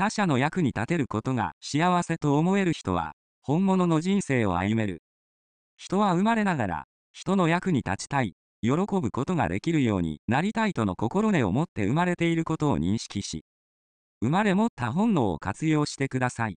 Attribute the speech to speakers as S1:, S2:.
S1: 他者の役に立てることが幸せと思える人は、本物の人生を歩める。人は生まれながら、人の役に立ちたい、喜ぶことができるようになりたいとの心根を持って生まれていることを認識し、生まれ持った本能を活用してください。